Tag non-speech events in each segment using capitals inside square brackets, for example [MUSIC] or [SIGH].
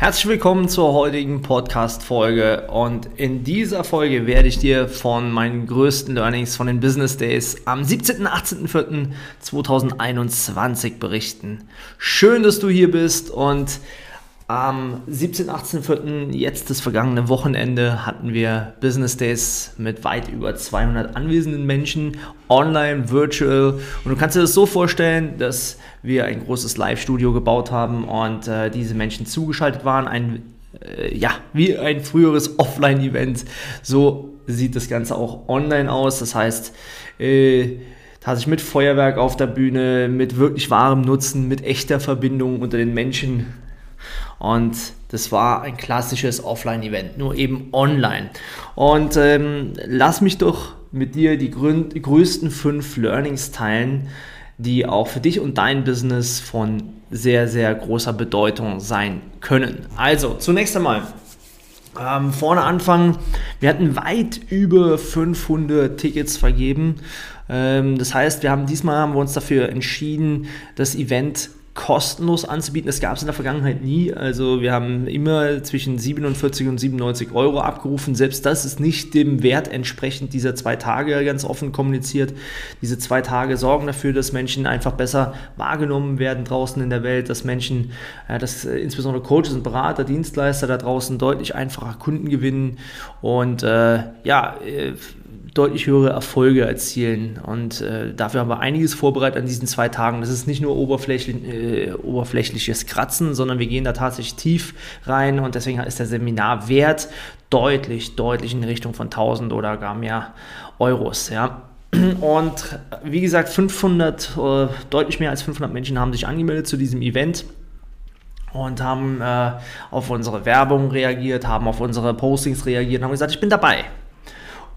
Herzlich willkommen zur heutigen Podcast-Folge und in dieser Folge werde ich dir von meinen größten Learnings von den Business Days am 17. und 18.04.2021 berichten. Schön, dass du hier bist und am 17. 18.04. jetzt das vergangene Wochenende hatten wir Business Days mit weit über 200 anwesenden Menschen, online, virtual. Und du kannst dir das so vorstellen, dass wir ein großes Live-Studio gebaut haben und äh, diese Menschen zugeschaltet waren. Ein, äh, ja, wie ein früheres [LAUGHS] Offline-Event. So sieht das Ganze auch online aus. Das heißt, äh, tatsächlich mit Feuerwerk auf der Bühne, mit wirklich wahrem Nutzen, mit echter Verbindung unter den Menschen und das war ein klassisches Offline-Event, nur eben online. Und ähm, lass mich doch mit dir die, die größten fünf Learnings teilen, die auch für dich und dein Business von sehr, sehr großer Bedeutung sein können. Also, zunächst einmal, ähm, vorne anfangen. Wir hatten weit über 500 Tickets vergeben. Ähm, das heißt, wir haben diesmal haben wir uns dafür entschieden, das Event kostenlos anzubieten. Das gab es in der Vergangenheit nie. Also wir haben immer zwischen 47 und 97 Euro abgerufen. Selbst das ist nicht dem Wert entsprechend dieser zwei Tage ganz offen kommuniziert. Diese zwei Tage sorgen dafür, dass Menschen einfach besser wahrgenommen werden draußen in der Welt, dass Menschen, äh, dass äh, insbesondere Coaches und Berater, Dienstleister da draußen deutlich einfacher Kunden gewinnen und äh, ja, äh, deutlich höhere Erfolge erzielen. Und äh, dafür haben wir einiges vorbereitet an diesen zwei Tagen. Das ist nicht nur oberflächlich, äh, oberflächliches Kratzen, sondern wir gehen da tatsächlich tief rein und deswegen ist der Seminarwert deutlich, deutlich in Richtung von 1000 oder gar mehr Euros. Ja. Und wie gesagt, 500, äh, deutlich mehr als 500 Menschen haben sich angemeldet zu diesem Event und haben äh, auf unsere Werbung reagiert, haben auf unsere Postings reagiert und haben gesagt, ich bin dabei.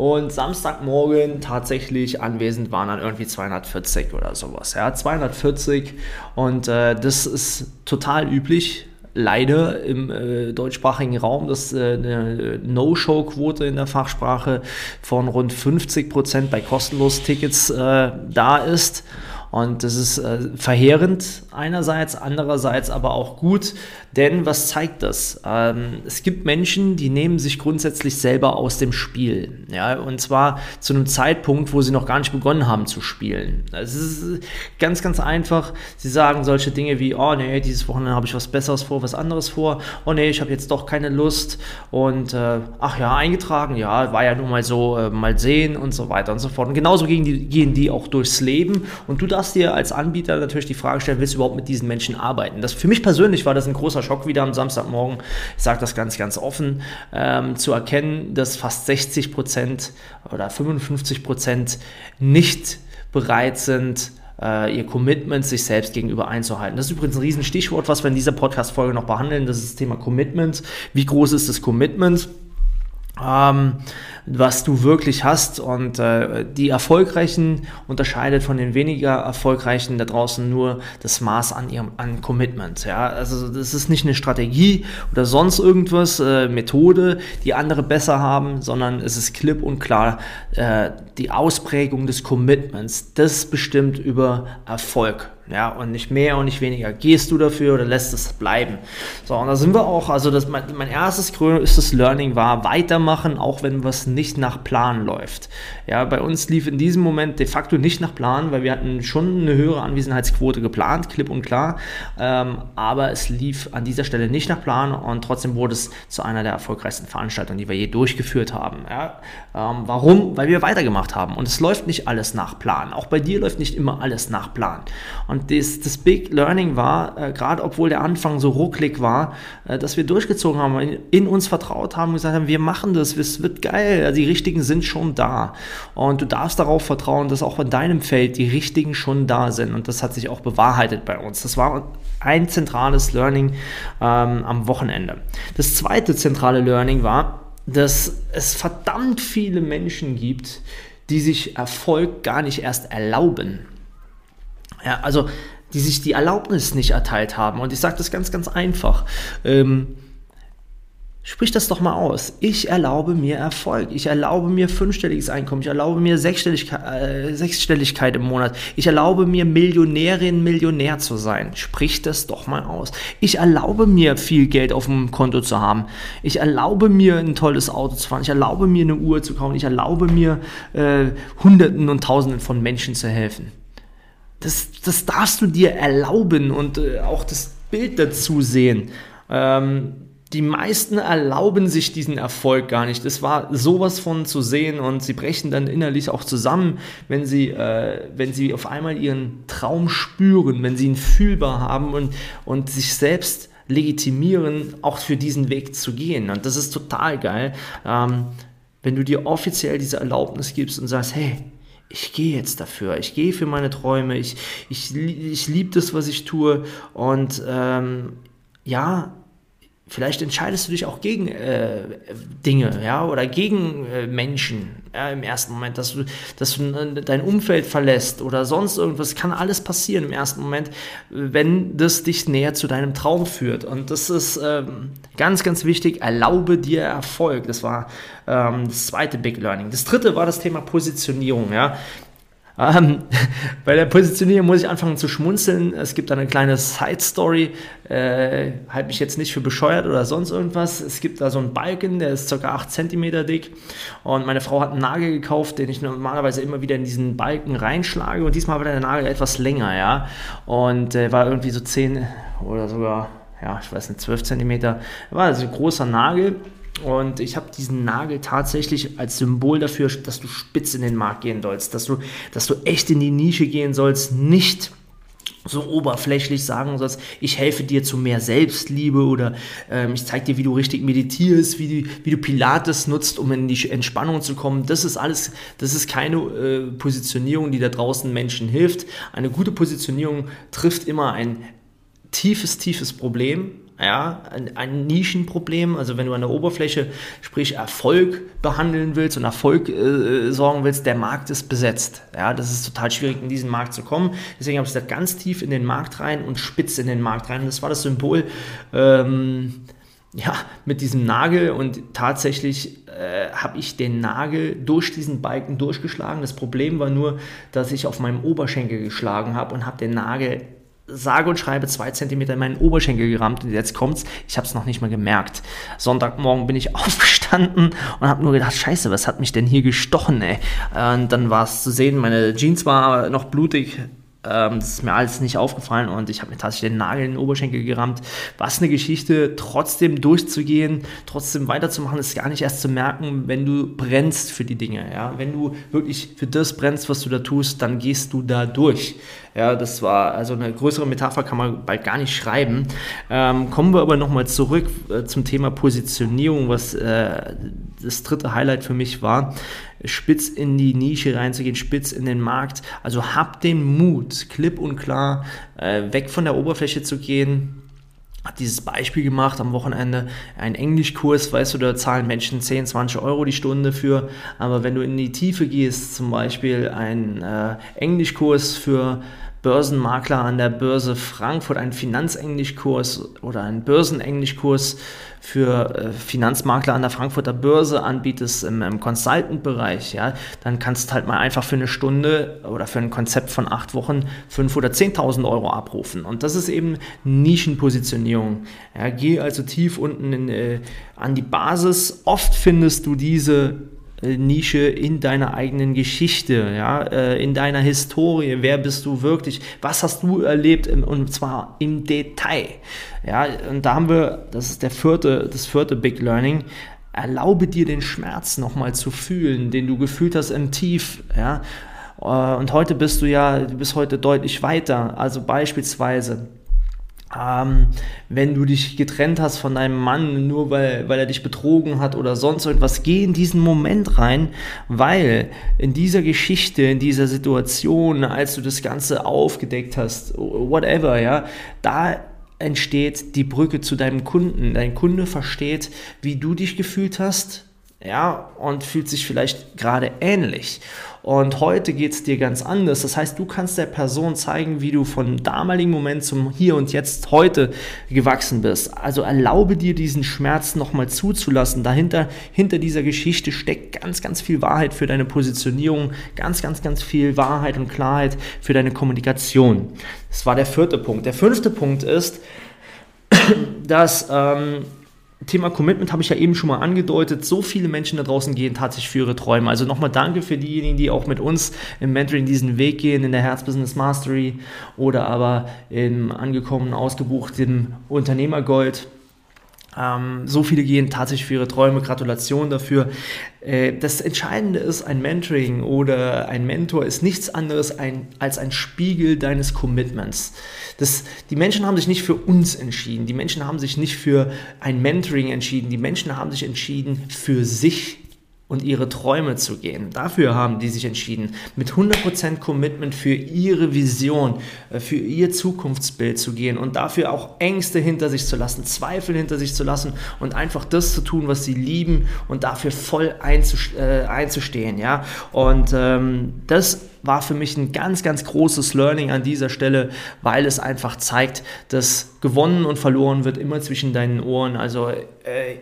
Und Samstagmorgen tatsächlich anwesend waren dann irgendwie 240 oder sowas. Ja, 240 und äh, das ist total üblich leider im äh, deutschsprachigen Raum, dass äh, eine No-Show-Quote in der Fachsprache von rund 50 Prozent bei kostenlosen Tickets äh, da ist. Und das ist äh, verheerend einerseits, andererseits aber auch gut, denn was zeigt das? Ähm, es gibt Menschen, die nehmen sich grundsätzlich selber aus dem Spiel. Ja, und zwar zu einem Zeitpunkt, wo sie noch gar nicht begonnen haben zu spielen. Es ist ganz, ganz einfach. Sie sagen solche Dinge wie, oh nee, dieses Wochenende habe ich was Besseres vor, was anderes vor. Oh nee, ich habe jetzt doch keine Lust. Und äh, ach ja, eingetragen, ja, war ja nun mal so, äh, mal sehen und so weiter und so fort. Und genauso gehen die, gehen die auch durchs Leben. Und du darfst darfst dir als Anbieter natürlich die Frage stellen, willst du überhaupt mit diesen Menschen arbeiten? Das, für mich persönlich war das ein großer Schock wieder am Samstagmorgen, ich sage das ganz, ganz offen, ähm, zu erkennen, dass fast 60 Prozent oder 55 Prozent nicht bereit sind, äh, ihr Commitment sich selbst gegenüber einzuhalten. Das ist übrigens ein Riesenstichwort, was wir in dieser Podcast-Folge noch behandeln. Das ist das Thema Commitment. Wie groß ist das Commitment? Ähm, was du wirklich hast. Und äh, die Erfolgreichen unterscheidet von den weniger Erfolgreichen da draußen nur das Maß an ihrem an Commitment. Ja? Also das ist nicht eine Strategie oder sonst irgendwas, äh, Methode, die andere besser haben, sondern es ist klipp und klar äh, die Ausprägung des Commitments. Das bestimmt über Erfolg ja, und nicht mehr und nicht weniger. Gehst du dafür oder lässt es bleiben? So, und da sind wir auch, also das, mein, mein erstes größtes Learning war, weitermachen, auch wenn was nicht nach Plan läuft. Ja, bei uns lief in diesem Moment de facto nicht nach Plan, weil wir hatten schon eine höhere Anwesenheitsquote geplant, klipp und klar, ähm, aber es lief an dieser Stelle nicht nach Plan und trotzdem wurde es zu einer der erfolgreichsten Veranstaltungen, die wir je durchgeführt haben. Ja, ähm, warum? Weil wir weitergemacht haben und es läuft nicht alles nach Plan. Auch bei dir läuft nicht immer alles nach Plan. Und das, das Big Learning war, äh, gerade obwohl der Anfang so rucklig war, äh, dass wir durchgezogen haben, in, in, uns vertraut haben und gesagt haben, wir machen das, es wird geil, die Richtigen sind schon da. Und du darfst darauf vertrauen, dass auch in deinem Feld die Richtigen schon da sind. Und das hat sich auch bewahrheitet bei uns. Das war ein zentrales Learning ähm, am Wochenende. Das zweite zentrale Learning war, dass es verdammt viele Menschen gibt, die sich Erfolg gar nicht erst erlauben. Ja, also die sich die Erlaubnis nicht erteilt haben. Und ich sage das ganz, ganz einfach. Ähm, Sprich das doch mal aus. Ich erlaube mir Erfolg. Ich erlaube mir fünfstelliges Einkommen. Ich erlaube mir Sechsstelligkeit, äh, Sechsstelligkeit im Monat. Ich erlaube mir Millionärin, Millionär zu sein. Sprich das doch mal aus. Ich erlaube mir viel Geld auf dem Konto zu haben. Ich erlaube mir ein tolles Auto zu fahren. Ich erlaube mir eine Uhr zu kaufen. Ich erlaube mir äh, Hunderten und Tausenden von Menschen zu helfen. Das, das darfst du dir erlauben und äh, auch das Bild dazu sehen. Ähm, die meisten erlauben sich diesen Erfolg gar nicht. Es war sowas von zu sehen und sie brechen dann innerlich auch zusammen, wenn sie, äh, wenn sie auf einmal ihren Traum spüren, wenn sie ihn fühlbar haben und, und sich selbst legitimieren, auch für diesen Weg zu gehen. Und das ist total geil, ähm, wenn du dir offiziell diese Erlaubnis gibst und sagst, hey, ich gehe jetzt dafür, ich gehe für meine Träume, ich, ich, ich liebe das, was ich tue. Und ähm, ja, Vielleicht entscheidest du dich auch gegen äh, Dinge, ja, oder gegen äh, Menschen ja, im ersten Moment, dass du, dass du äh, dein Umfeld verlässt oder sonst irgendwas. Kann alles passieren im ersten Moment, wenn das dich näher zu deinem Traum führt. Und das ist ähm, ganz, ganz wichtig. Erlaube dir Erfolg. Das war ähm, das zweite Big Learning. Das dritte war das Thema Positionierung, ja. Ähm, [LAUGHS] bei der Positionierung muss ich anfangen zu schmunzeln. Es gibt eine kleine Side-Story. Äh, halt mich jetzt nicht für bescheuert oder sonst irgendwas. Es gibt da so einen Balken, der ist ca. 8 cm dick. Und meine Frau hat einen Nagel gekauft, den ich normalerweise immer wieder in diesen Balken reinschlage. Und diesmal war der Nagel etwas länger, ja. Und äh, war irgendwie so 10 oder sogar, ja, ich weiß nicht, 12 cm. War also ein großer Nagel. Und ich habe diesen Nagel tatsächlich als Symbol dafür, dass du spitz in den Markt gehen sollst, dass du, dass du echt in die Nische gehen sollst, nicht so oberflächlich sagen sollst, ich helfe dir zu mehr Selbstliebe oder ähm, ich zeige dir, wie du richtig meditierst, wie du, wie du Pilates nutzt, um in die Entspannung zu kommen. Das ist alles, das ist keine äh, Positionierung, die da draußen Menschen hilft. Eine gute Positionierung trifft immer ein tiefes, tiefes Problem ja, ein, ein, Nischenproblem. Also wenn du an der Oberfläche, sprich Erfolg behandeln willst und Erfolg äh, sorgen willst, der Markt ist besetzt. Ja, das ist total schwierig, in diesen Markt zu kommen. Deswegen habe ich gesagt, ganz tief in den Markt rein und spitz in den Markt rein. Das war das Symbol. Ähm, ja, mit diesem Nagel und tatsächlich äh, habe ich den Nagel durch diesen Balken durchgeschlagen. Das Problem war nur, dass ich auf meinem Oberschenkel geschlagen habe und habe den Nagel sage und schreibe zwei Zentimeter in meinen Oberschenkel gerammt und jetzt kommt's, ich habe es noch nicht mal gemerkt. Sonntagmorgen bin ich [LAUGHS] aufgestanden und habe nur gedacht, scheiße, was hat mich denn hier gestochen, ey? Und dann war es zu sehen, meine Jeans war noch blutig, ähm, das ist mir alles nicht aufgefallen und ich habe mir tatsächlich den Nagel in den Oberschenkel gerammt. Was eine Geschichte, trotzdem durchzugehen, trotzdem weiterzumachen, ist gar nicht erst zu merken, wenn du brennst für die Dinge. Ja? Wenn du wirklich für das brennst, was du da tust, dann gehst du da durch. Ja, das war also eine größere Metapher, kann man bald gar nicht schreiben. Ähm, kommen wir aber nochmal zurück äh, zum Thema Positionierung, was äh, das dritte Highlight für mich war spitz in die Nische reinzugehen, spitz in den Markt. Also hab den Mut, klipp und klar, äh, weg von der Oberfläche zu gehen, hat dieses Beispiel gemacht am Wochenende, ein Englischkurs, weißt du, da zahlen Menschen 10, 20 Euro die Stunde für, aber wenn du in die Tiefe gehst, zum Beispiel ein äh, Englischkurs für Börsenmakler an der Börse Frankfurt, ein Finanzenglischkurs oder ein Börsenenglischkurs für äh, Finanzmakler an der Frankfurter Börse anbietest im, im Consultant-Bereich, ja, dann kannst du halt mal einfach für eine Stunde oder für ein Konzept von acht Wochen fünf oder 10.000 Euro abrufen. Und das ist eben Nischenpositionierung. Ja, geh also tief unten in, äh, an die Basis. Oft findest du diese Nische in deiner eigenen Geschichte, ja, äh, in deiner Historie. Wer bist du wirklich? Was hast du erlebt? Und zwar im Detail. Ja, und da haben wir, das ist der vierte, das vierte Big Learning. Erlaube dir den Schmerz nochmal zu fühlen, den du gefühlt hast im Tief, ja. Äh, und heute bist du ja, du bist heute deutlich weiter. Also beispielsweise, ähm, wenn du dich getrennt hast von deinem Mann, nur weil, weil er dich betrogen hat oder sonst irgendwas, geh in diesen Moment rein, weil in dieser Geschichte, in dieser Situation, als du das Ganze aufgedeckt hast, whatever, ja, da entsteht die Brücke zu deinem Kunden. Dein Kunde versteht, wie du dich gefühlt hast, ja, und fühlt sich vielleicht gerade ähnlich. Und heute geht es dir ganz anders. Das heißt, du kannst der Person zeigen, wie du von damaligen Moment zum Hier und Jetzt heute gewachsen bist. Also erlaube dir diesen Schmerz nochmal zuzulassen. Dahinter, hinter dieser Geschichte steckt ganz, ganz viel Wahrheit für deine Positionierung, ganz, ganz, ganz viel Wahrheit und Klarheit für deine Kommunikation. Das war der vierte Punkt. Der fünfte Punkt ist, [CLEARS THROAT] dass ähm, Thema Commitment habe ich ja eben schon mal angedeutet. So viele Menschen da draußen gehen tatsächlich für ihre Träume. Also nochmal danke für diejenigen, die auch mit uns im Mentoring diesen Weg gehen, in der Herzbusiness Mastery oder aber im angekommenen, ausgebuchten Unternehmergold. Ähm, so viele gehen tatsächlich für ihre Träume. Gratulation dafür. Äh, das Entscheidende ist, ein Mentoring oder ein Mentor ist nichts anderes ein, als ein Spiegel deines Commitments. Das, die Menschen haben sich nicht für uns entschieden. Die Menschen haben sich nicht für ein Mentoring entschieden. Die Menschen haben sich entschieden für sich und ihre Träume zu gehen. Dafür haben die sich entschieden, mit 100% Commitment für ihre Vision, äh, für ihr Zukunftsbild zu gehen und dafür auch Ängste hinter sich zu lassen, Zweifel hinter sich zu lassen und einfach das zu tun, was sie lieben und dafür voll äh, einzustehen. Ja? Und ähm, das war für mich ein ganz, ganz großes Learning an dieser Stelle, weil es einfach zeigt, dass gewonnen und verloren wird immer zwischen deinen Ohren. Also äh,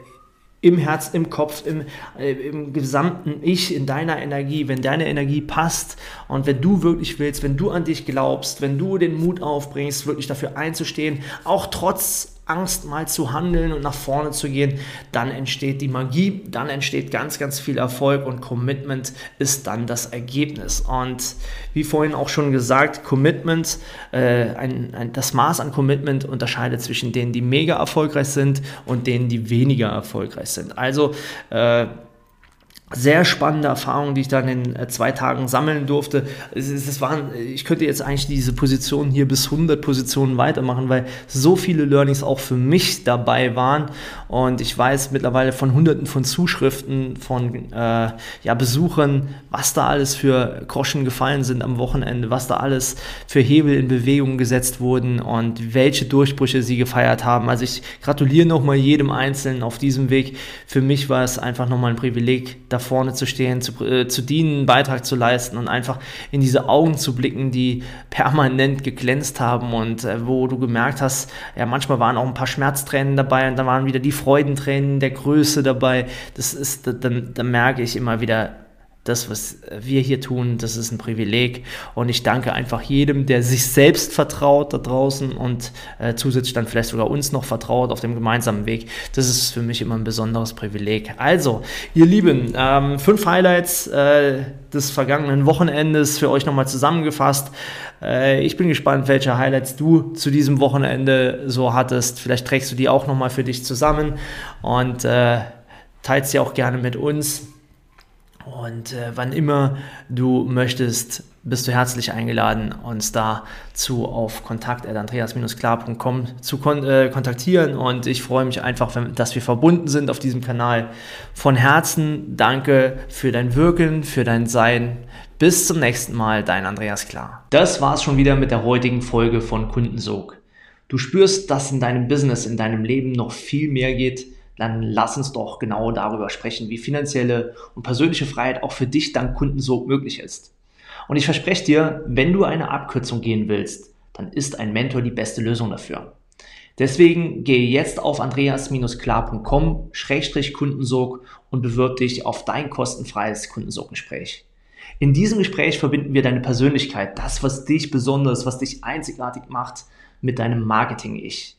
im Herz, im Kopf, im, äh, im gesamten Ich, in deiner Energie, wenn deine Energie passt. Und wenn du wirklich willst, wenn du an dich glaubst, wenn du den Mut aufbringst, wirklich dafür einzustehen, auch trotz Angst mal zu handeln und nach vorne zu gehen, dann entsteht die Magie, dann entsteht ganz, ganz viel Erfolg und Commitment ist dann das Ergebnis. Und wie vorhin auch schon gesagt, Commitment, äh, ein, ein, das Maß an Commitment unterscheidet zwischen denen, die mega erfolgreich sind und denen, die weniger erfolgreich sind. Also äh, sehr spannende Erfahrungen, die ich dann in äh, zwei Tagen sammeln durfte. Es, es, waren, ich könnte jetzt eigentlich diese Position hier bis 100 Positionen weitermachen, weil so viele Learnings auch für mich dabei waren. Und ich weiß mittlerweile von Hunderten von Zuschriften, von äh, ja, Besuchern, was da alles für Groschen gefallen sind am Wochenende, was da alles für Hebel in Bewegung gesetzt wurden und welche Durchbrüche sie gefeiert haben. Also ich gratuliere nochmal jedem Einzelnen auf diesem Weg. Für mich war es einfach nochmal ein Privileg, da vorne zu stehen, zu, äh, zu dienen, einen Beitrag zu leisten und einfach in diese Augen zu blicken, die permanent geglänzt haben und äh, wo du gemerkt hast, ja, manchmal waren auch ein paar Schmerztränen dabei und dann waren wieder die Freudentränen der Größe dabei. Das ist, dann, dann merke ich immer wieder, das, was wir hier tun, das ist ein Privileg. Und ich danke einfach jedem, der sich selbst vertraut da draußen und äh, zusätzlich dann vielleicht sogar uns noch vertraut auf dem gemeinsamen Weg. Das ist für mich immer ein besonderes Privileg. Also, ihr Lieben, ähm, fünf Highlights äh, des vergangenen Wochenendes für euch nochmal zusammengefasst. Äh, ich bin gespannt, welche Highlights du zu diesem Wochenende so hattest. Vielleicht trägst du die auch nochmal für dich zusammen und äh, teilst sie auch gerne mit uns. Und äh, wann immer du möchtest, bist du herzlich eingeladen, uns dazu auf kontakt.andreas-klar.com zu kon äh, kontaktieren. Und ich freue mich einfach, wenn, dass wir verbunden sind auf diesem Kanal. Von Herzen danke für dein Wirken, für dein Sein. Bis zum nächsten Mal, dein Andreas Klar. Das war's schon wieder mit der heutigen Folge von Kundensog. Du spürst, dass in deinem Business, in deinem Leben noch viel mehr geht dann lass uns doch genau darüber sprechen, wie finanzielle und persönliche Freiheit auch für dich dank Kundensog möglich ist. Und ich verspreche dir, wenn du eine Abkürzung gehen willst, dann ist ein Mentor die beste Lösung dafür. Deswegen gehe jetzt auf andreas-klar.com-kundensog und bewirb dich auf dein kostenfreies Kundensoggespräch. In diesem Gespräch verbinden wir deine Persönlichkeit, das, was dich besonders, was dich einzigartig macht, mit deinem Marketing-Ich